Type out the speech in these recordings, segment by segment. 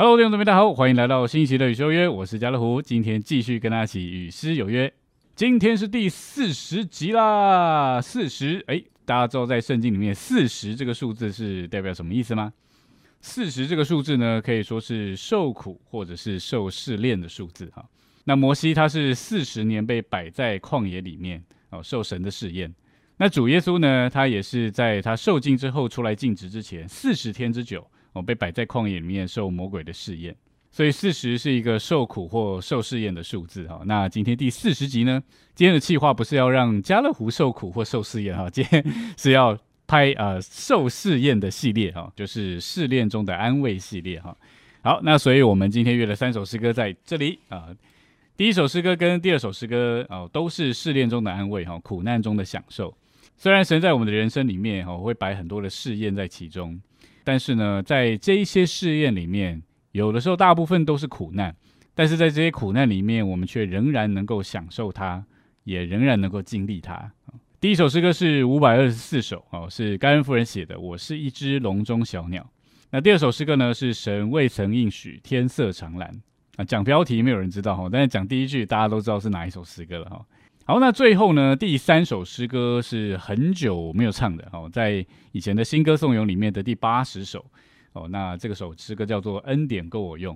Hello，弟兄姊妹，大家好，欢迎来到新一期的与诗有约，我是家乐福，今天继续跟大家一起与诗有约。今天是第四十集啦，四十，哎，大家知道在圣经里面四十这个数字是代表什么意思吗？四十这个数字呢，可以说是受苦或者是受试炼的数字哈。那摩西他是四十年被摆在旷野里面哦，受神的试验。那主耶稣呢，他也是在他受尽之后出来尽职之前四十天之久。哦，被摆在旷野里面受魔鬼的试验，所以四十是一个受苦或受试验的数字哈。那今天第四十集呢？今天的计划不是要让家乐福受苦或受试验哈，今天是要拍呃受试验的系列哈，就是试炼中的安慰系列哈。好，那所以我们今天约了三首诗歌在这里啊。第一首诗歌跟第二首诗歌哦，都是试炼中的安慰哈，苦难中的享受。虽然神在我们的人生里面哈，会摆很多的试验在其中。但是呢，在这一些试验里面，有的时候大部分都是苦难，但是在这些苦难里面，我们却仍然能够享受它，也仍然能够经历它。第一首诗歌是五百二十四首哦，是甘恩夫人写的。我是一只笼中小鸟。那第二首诗歌呢，是神未曾应许，天色长蓝啊。讲标题没有人知道哈，但是讲第一句大家都知道是哪一首诗歌了哈。好，那最后呢？第三首诗歌是很久没有唱的哦，在以前的新歌颂咏里面的第八十首哦。那这个首诗歌叫做《恩典够我用》。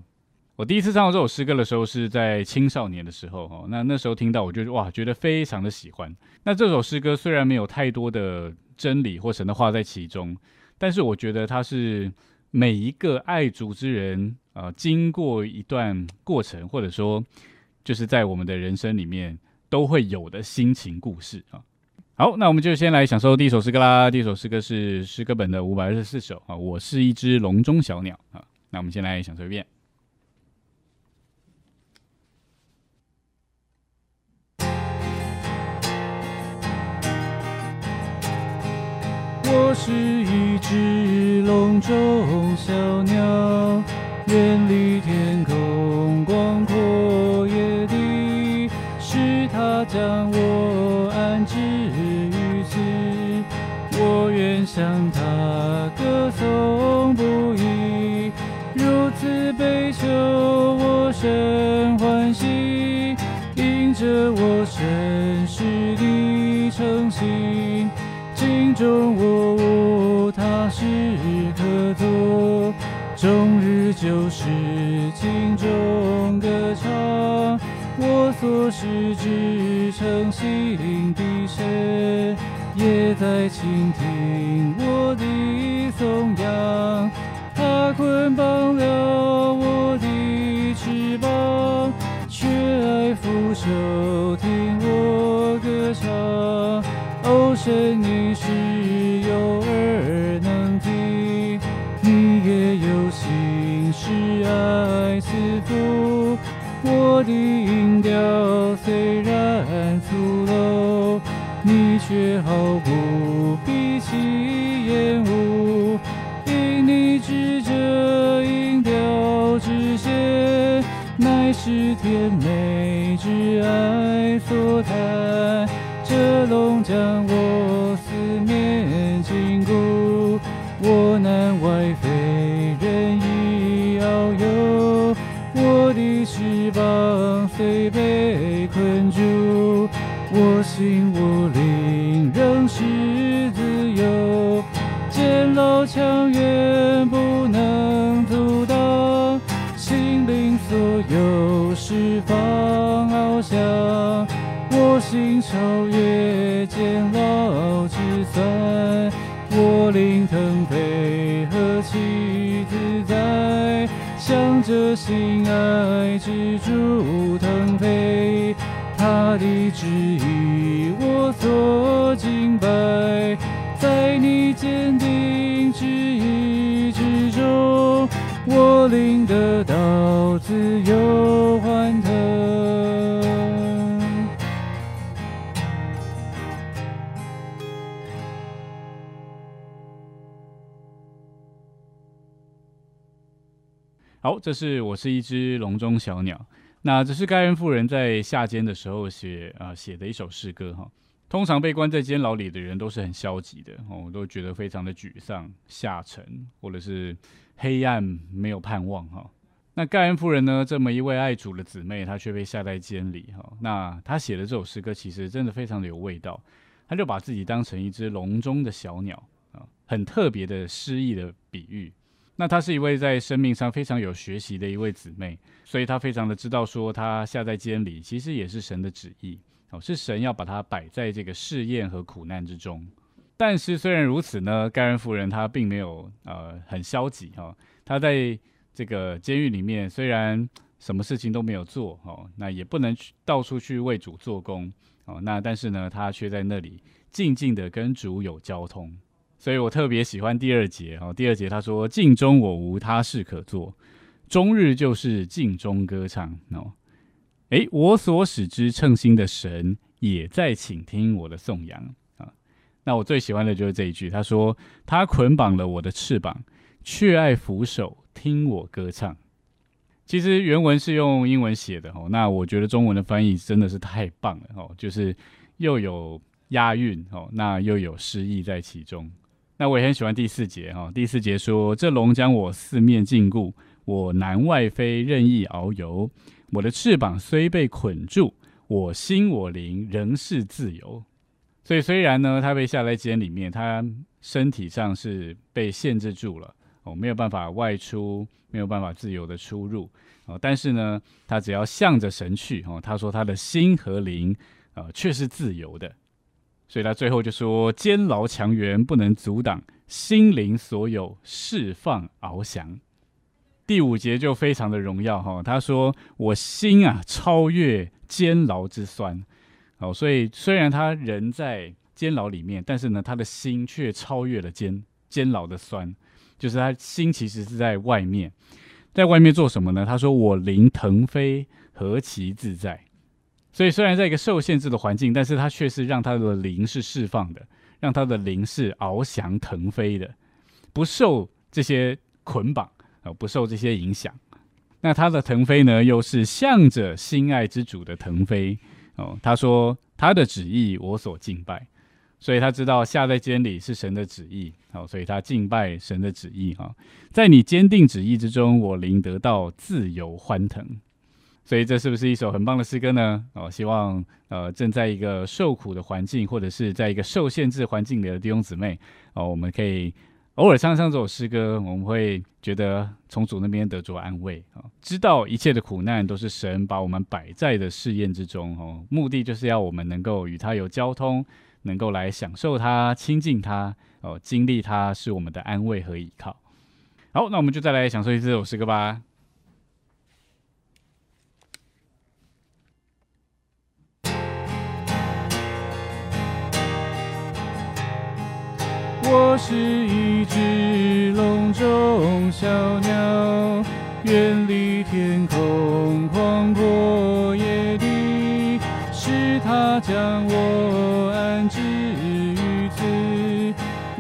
我第一次唱到这首诗歌的时候是在青少年的时候哦。那那时候听到，我就哇，觉得非常的喜欢。那这首诗歌虽然没有太多的真理或神的话在其中，但是我觉得它是每一个爱主之人啊，经过一段过程，或者说就是在我们的人生里面。都会有的心情故事啊。好，那我们就先来享受第一首诗歌啦。第一首诗歌是诗歌本的五百二十四首啊。我是一只笼中小鸟啊。那我们先来享受一遍。我是一只笼中小鸟，远离天空将我安置于此，我愿向他歌颂不已。如此悲求，我甚欢喜，因着我深实的诚心，心中我无他事可做，终日就是镜中歌唱。我所是之心的神，也在倾听我的颂扬。他捆绑了我的翅膀，却爱俯首听我歌唱。哦，神你是有耳能听，你也有心是爱赐福。我的粗陋，你却毫不鼻气厌恶，因你指着音调之线，乃是甜美之爱所谈。这龙将我四面禁锢，我难外飞人意遨游。我的翅膀虽被，心无灵仍是自由。监牢墙垣不能阻挡，心灵所有释放翱翔。我心超越监牢之酸，我灵腾飞何其自在。向着心爱之主，他的旨意我所敬拜，在你坚定旨意之中，我领得到自由欢腾。好，这是我是一只笼中小鸟。那这是盖恩夫人在下监的时候写啊写的一首诗歌哈。通常被关在监牢里的人都是很消极的哦，都觉得非常的沮丧、下沉，或者是黑暗、没有盼望哈。那盖恩夫人呢？这么一位爱主的姊妹，她却被下在监里哈。那她写的这首诗歌，其实真的非常的有味道。她就把自己当成一只笼中的小鸟啊，很特别的诗意的比喻。那她是一位在生命上非常有学习的一位姊妹，所以她非常的知道说，她下在监里，其实也是神的旨意哦，是神要把她摆在这个试验和苦难之中。但是虽然如此呢，盖恩夫人她并没有呃很消极哈，她在。这个监狱里面虽然什么事情都没有做哦，那也不能去到处去为主做工哦，那但是呢，她却在那里静静的跟主有交通，所以我特别喜欢第二节哦。第二节他说：“镜中我无他事可做，终日就是镜中歌唱。”哦，诶，我所使之称心的神也在倾听我的颂扬啊。那我最喜欢的就是这一句，他说：“他捆绑了我的翅膀，却爱扶手。”听我歌唱，其实原文是用英文写的哦。那我觉得中文的翻译真的是太棒了哦，就是又有押韵哦，那又有诗意在其中。那我也很喜欢第四节哈，第四节说：“这龙将我四面禁锢，我南外飞，任意遨游。我的翅膀虽被捆住，我心我灵仍是自由。”所以虽然呢，他被下在监里面，他身体上是被限制住了。哦，没有办法外出，没有办法自由的出入，哦，但是呢，他只要向着神去，哦，他说他的心和灵，呃，却是自由的，所以他最后就说，监牢强援不能阻挡心灵所有释放翱翔。第五节就非常的荣耀，哈，他说我心啊超越监牢之酸，哦，所以虽然他人在监牢里面，但是呢，他的心却超越了监监牢的酸。就是他心其实是在外面，在外面做什么呢？他说：“我灵腾飞，何其自在。”所以虽然在一个受限制的环境，但是他却是让他的灵是释放的，让他的灵是翱翔腾飞的，不受这些捆绑啊，不受这些影响。那他的腾飞呢，又是向着心爱之主的腾飞哦。他说：“他的旨意，我所敬拜。”所以他知道下在监里是神的旨意，好，所以他敬拜神的旨意哈。在你坚定旨意之中，我灵得到自由欢腾。所以这是不是一首很棒的诗歌呢？哦，希望呃正在一个受苦的环境，或者是在一个受限制环境里的弟兄姊妹哦，我们可以偶尔唱唱这首诗歌，我们会觉得从主那边得着安慰啊，知道一切的苦难都是神把我们摆在的试验之中哦，目的就是要我们能够与他有交通。能够来享受它、亲近它、哦，经历它，是我们的安慰和依靠。好，那我们就再来享受一次这首诗歌吧。我是一只笼中小鸟，远离天空广阔野地，是它将我。安置于此，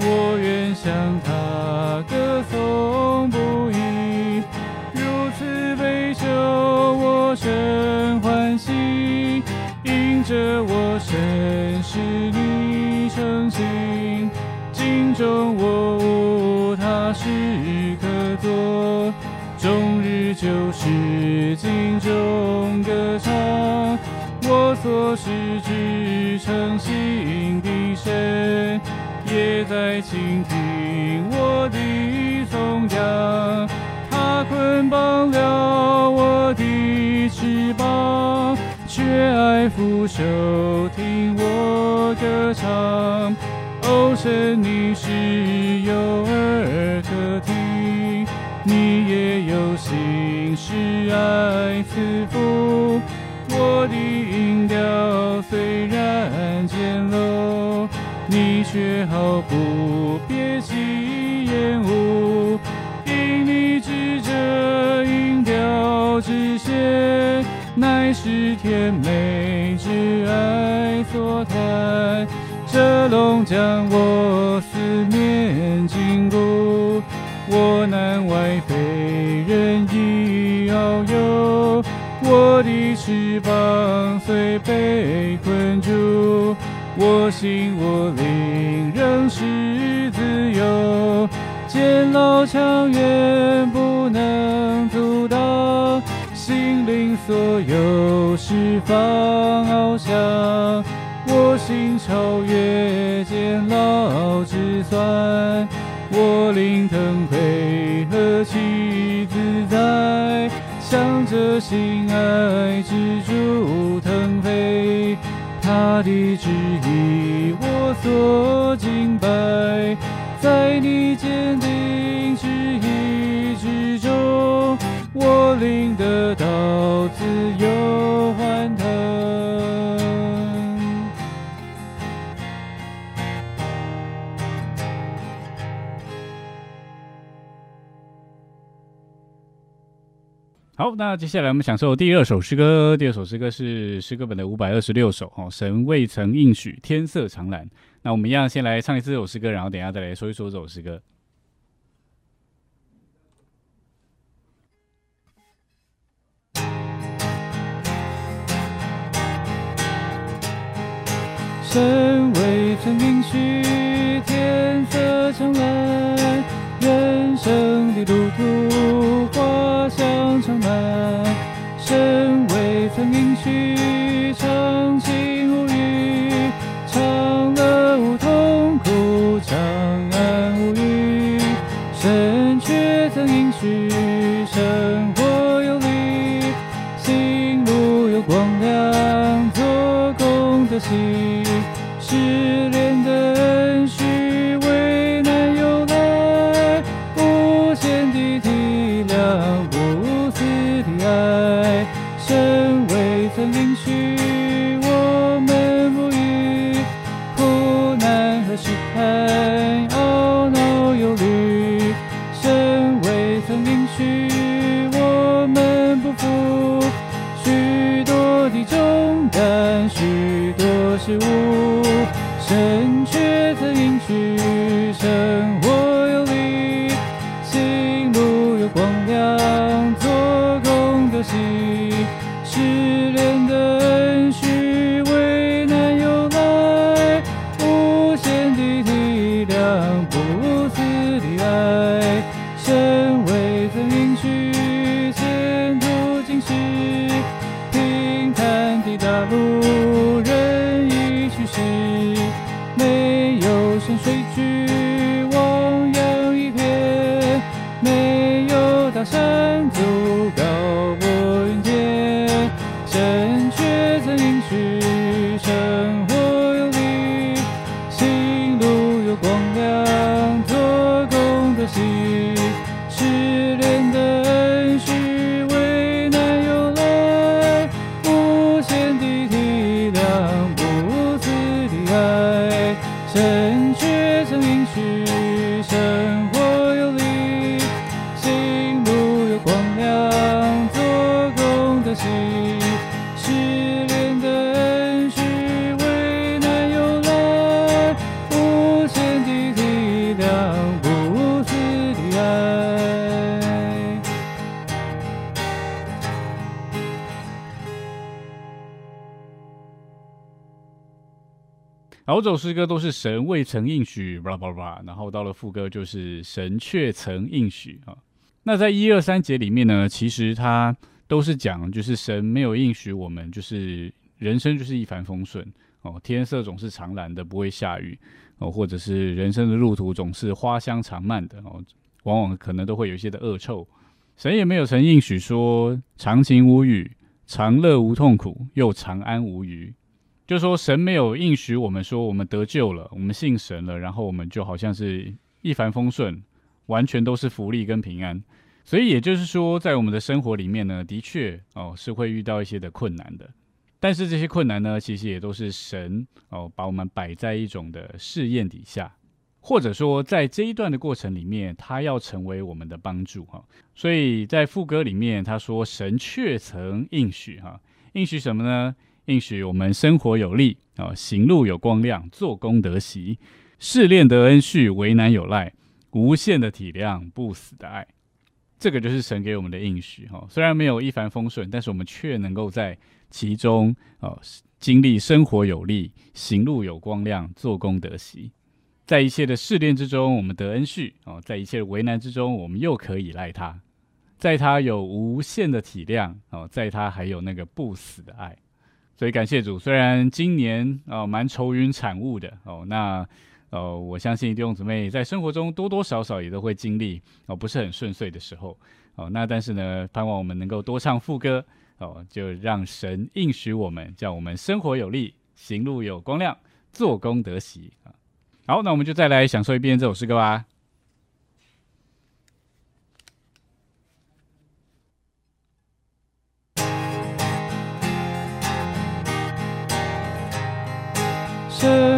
我愿向他歌颂不已。如此悲求，我甚欢喜，因着我深是你诚心。中我无他事可做，终日就是镜中歌唱。我所是之诚心的神，也在倾听我的颂扬。他捆绑了我的翅膀，却爱俯首听我歌唱。哦，神，你是有耳可听，你也有心是爱赐福。我的音调虽然简陋，你却毫不别其厌恶，因你指着音调之线，乃是甜美之爱所谈。这龙将我四面禁锢，我南外飞，任意遨游。我的翅膀虽被困住，我心我灵仍是自由。监牢强援不能阻挡。心灵所有释放翱翔，我心超越监牢之衰，我灵腾飞，何其自在，向着心爱之主腾飞，他的旨意我所敬拜，在你坚定旨意之中。我领得到自由欢好，那接下来我们享受第二首诗歌。第二首诗歌是诗歌本的五百二十六首。哦，神未曾应许，天色长蓝。那我们一样先来唱一次这首诗歌，然后等下再来说一说这首诗歌。神未曾允许天色长蓝，人生的路途花香长首诗歌都是神未曾应许，巴拉巴拉巴拉，然后到了副歌就是神却曾应许啊。那在一二三节里面呢，其实它都是讲，就是神没有应许我们，就是人生就是一帆风顺哦，天色总是长蓝的，不会下雨哦，或者是人生的路途总是花香长漫的哦，往往可能都会有一些的恶臭。神也没有曾应许说长情无雨，长乐无痛苦，又长安无虞。就说神没有应许我们说我们得救了，我们信神了，然后我们就好像是一帆风顺，完全都是福利跟平安。所以也就是说，在我们的生活里面呢，的确哦是会遇到一些的困难的。但是这些困难呢，其实也都是神哦把我们摆在一种的试验底下，或者说在这一段的过程里面，他要成为我们的帮助哈。所以在副歌里面他说神却曾应许哈，应许什么呢？应许我们生活有力啊，行路有光亮，做功德习，试炼得恩恤，为难有赖，无限的体谅，不死的爱。这个就是神给我们的应许哈。虽然没有一帆风顺，但是我们却能够在其中哦，经历生活有力，行路有光亮，做功德习。在一切的试炼之中，我们得恩恤哦；在一切的为难之中，我们又可以赖他。在他有无限的体谅哦，在他还有那个不死的爱。所以感谢主，虽然今年啊蛮愁云惨雾的哦，那呃我相信弟兄姊妹在生活中多多少少也都会经历哦不是很顺遂的时候哦，那但是呢盼望我们能够多唱副歌哦，就让神应许我们，叫我们生活有力，行路有光亮，做工得喜啊。好，那我们就再来享受一遍这首诗歌吧。So.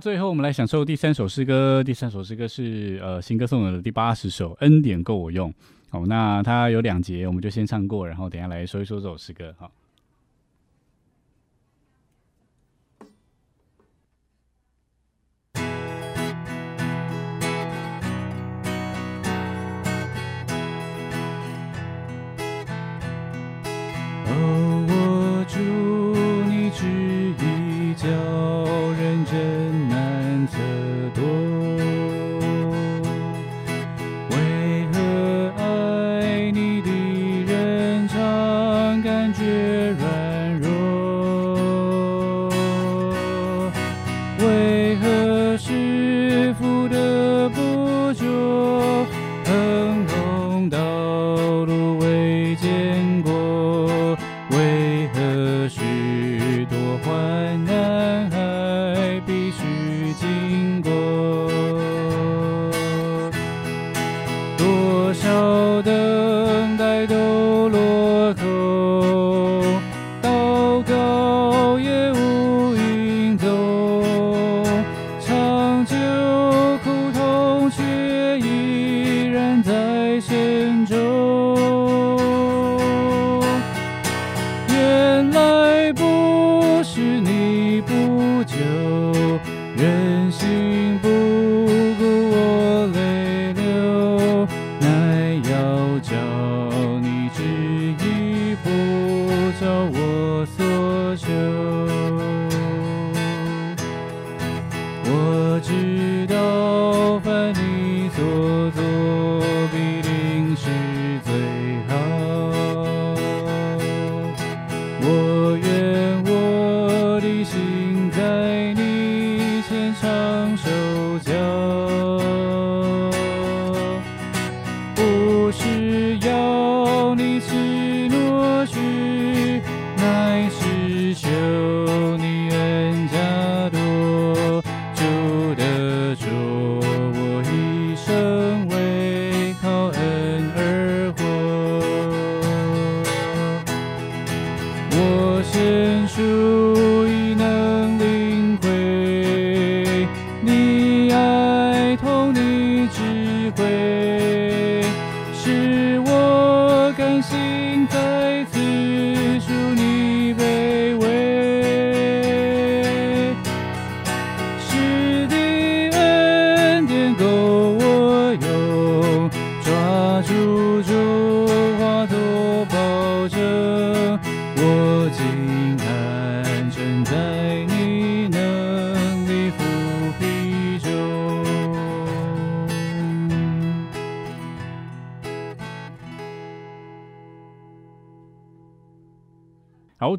最后我们来享受第三首诗歌第三首诗歌是呃新歌送的第八十首恩典够我用。好那它有两节我们就先唱过然后等下来说一说这首诗歌好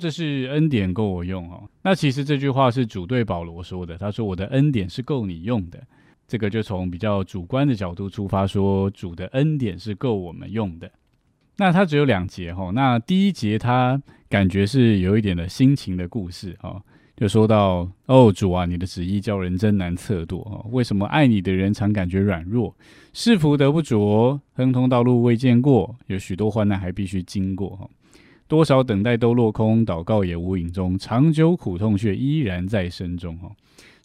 这是恩典够我用哦。那其实这句话是主对保罗说的，他说：“我的恩典是够你用的。”这个就从比较主观的角度出发，说主的恩典是够我们用的。那它只有两节哈。那第一节他感觉是有一点的心情的故事哈，就说到：“哦，主啊，你的旨意叫人真难测度哦。为什么爱你的人常感觉软弱？是福得不着，亨通道路未见过，有许多患难还必须经过哈。”多少等待都落空，祷告也无影踪，长久苦痛却依然在身中哈。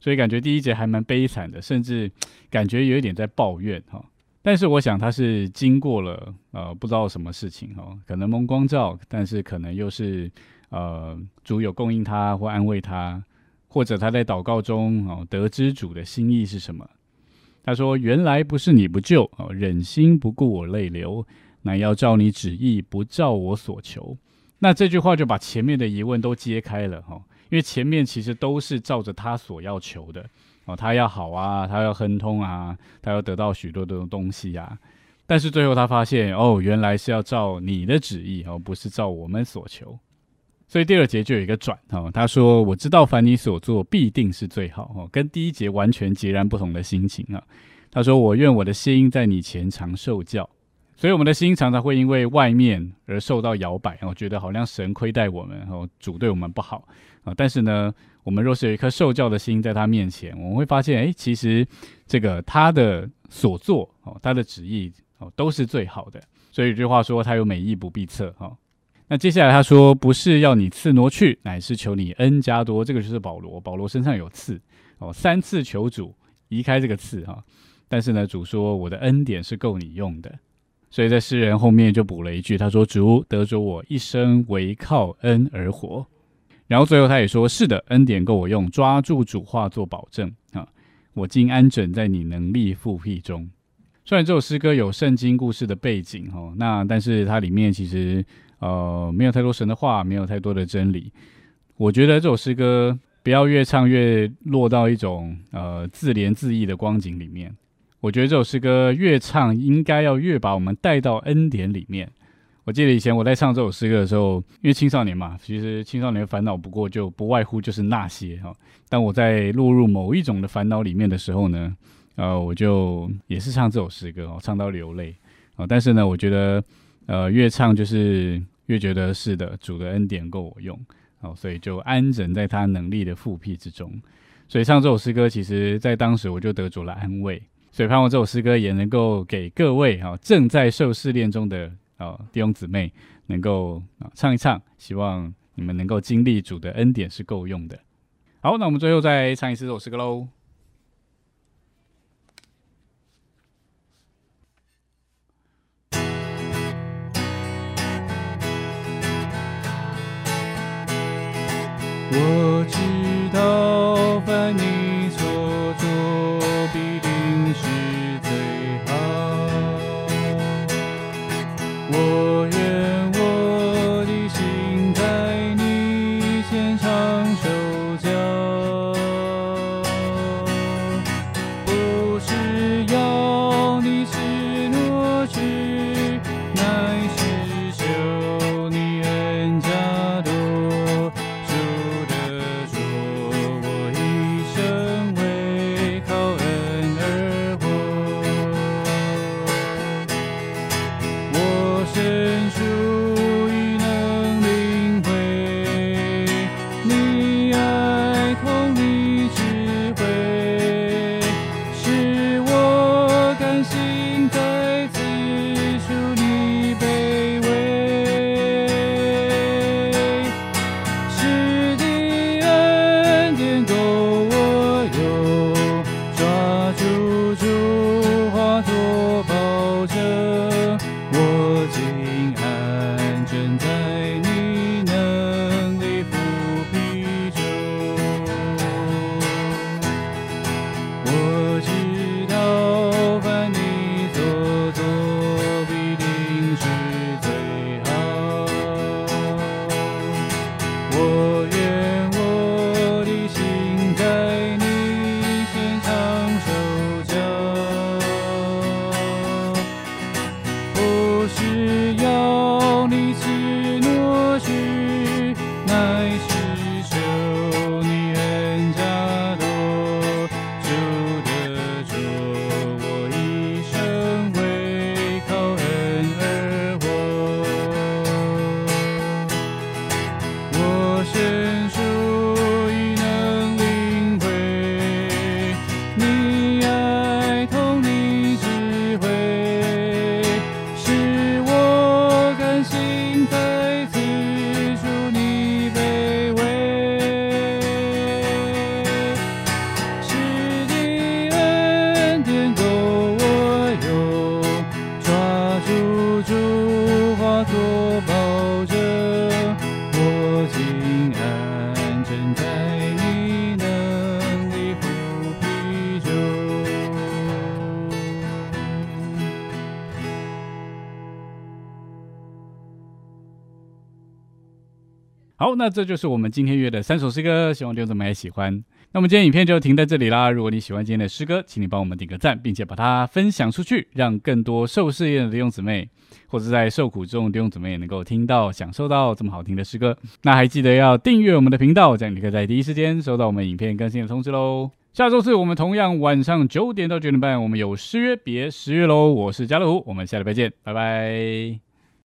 所以感觉第一节还蛮悲惨的，甚至感觉有一点在抱怨哈。但是我想他是经过了呃不知道什么事情哈，可能蒙光照，但是可能又是呃主有供应他或安慰他，或者他在祷告中哦得知主的心意是什么。他说：“原来不是你不救哦，忍心不顾我泪流，乃要照你旨意，不照我所求。”那这句话就把前面的疑问都揭开了哈，因为前面其实都是照着他所要求的哦，他要好啊，他要亨通啊，他要得到许多的东西啊，但是最后他发现哦，原来是要照你的旨意哦，不是照我们所求，所以第二节就有一个转哈，他说我知道凡你所做必定是最好。哦，跟第一节完全截然不同的心情啊，他说我愿我的心在你前常受教。所以我们的心常常会因为外面而受到摇摆，然后觉得好像神亏待我们，然后主对我们不好啊。但是呢，我们若是有一颗受教的心在他面前，我们会发现，哎，其实这个他的所作哦，他的旨意哦，都是最好的。所以有句话说，他有美意不必测哈。那接下来他说，不是要你赐挪去，乃是求你恩加多。这个就是保罗，保罗身上有刺哦，三次求主移开这个刺哈。但是呢，主说我的恩典是够你用的。所以在诗人后面就补了一句，他说：“主得着我一生唯靠恩而活。”然后最后他也说：“是的，恩典够我用，抓住主话做保证啊！我今安枕在你能力复辟中。”虽然这首诗歌有圣经故事的背景哈，那但是它里面其实呃没有太多神的话，没有太多的真理。我觉得这首诗歌不要越唱越落到一种呃自怜自艾的光景里面。我觉得这首诗歌越唱，应该要越把我们带到恩典里面。我记得以前我在唱这首诗歌的时候，因为青少年嘛，其实青少年烦恼不过就不外乎就是那些哈。当我在落入某一种的烦恼里面的时候呢，呃，我就也是唱这首诗歌哦，唱到流泪啊。但是呢，我觉得呃越唱就是越觉得是的，主的恩典够我用哦，所以就安枕在他能力的复辟之中。所以唱这首诗歌，其实在当时我就得着了安慰。所以盼望这首诗歌也能够给各位哈正在受试炼中的啊弟兄姊妹能够啊唱一唱，希望你们能够经历主的恩典是够用的。好，那我们最后再唱一次这首诗歌喽。我那这就是我们今天约的三首诗歌，希望弟兄姊妹也喜欢。那我们今天影片就停在这里啦。如果你喜欢今天的诗歌，请你帮我们点个赞，并且把它分享出去，让更多受试验的弟兄姊妹，或者在受苦中的弟兄姊妹也能够听到、享受到这么好听的诗歌。那还记得要订阅我们的频道，这样你可以在第一时间收到我们影片更新的通知喽。下周四我们同样晚上九点到九点半，我们有诗约别十月喽。我是家乐福，我们下礼拜见，拜拜。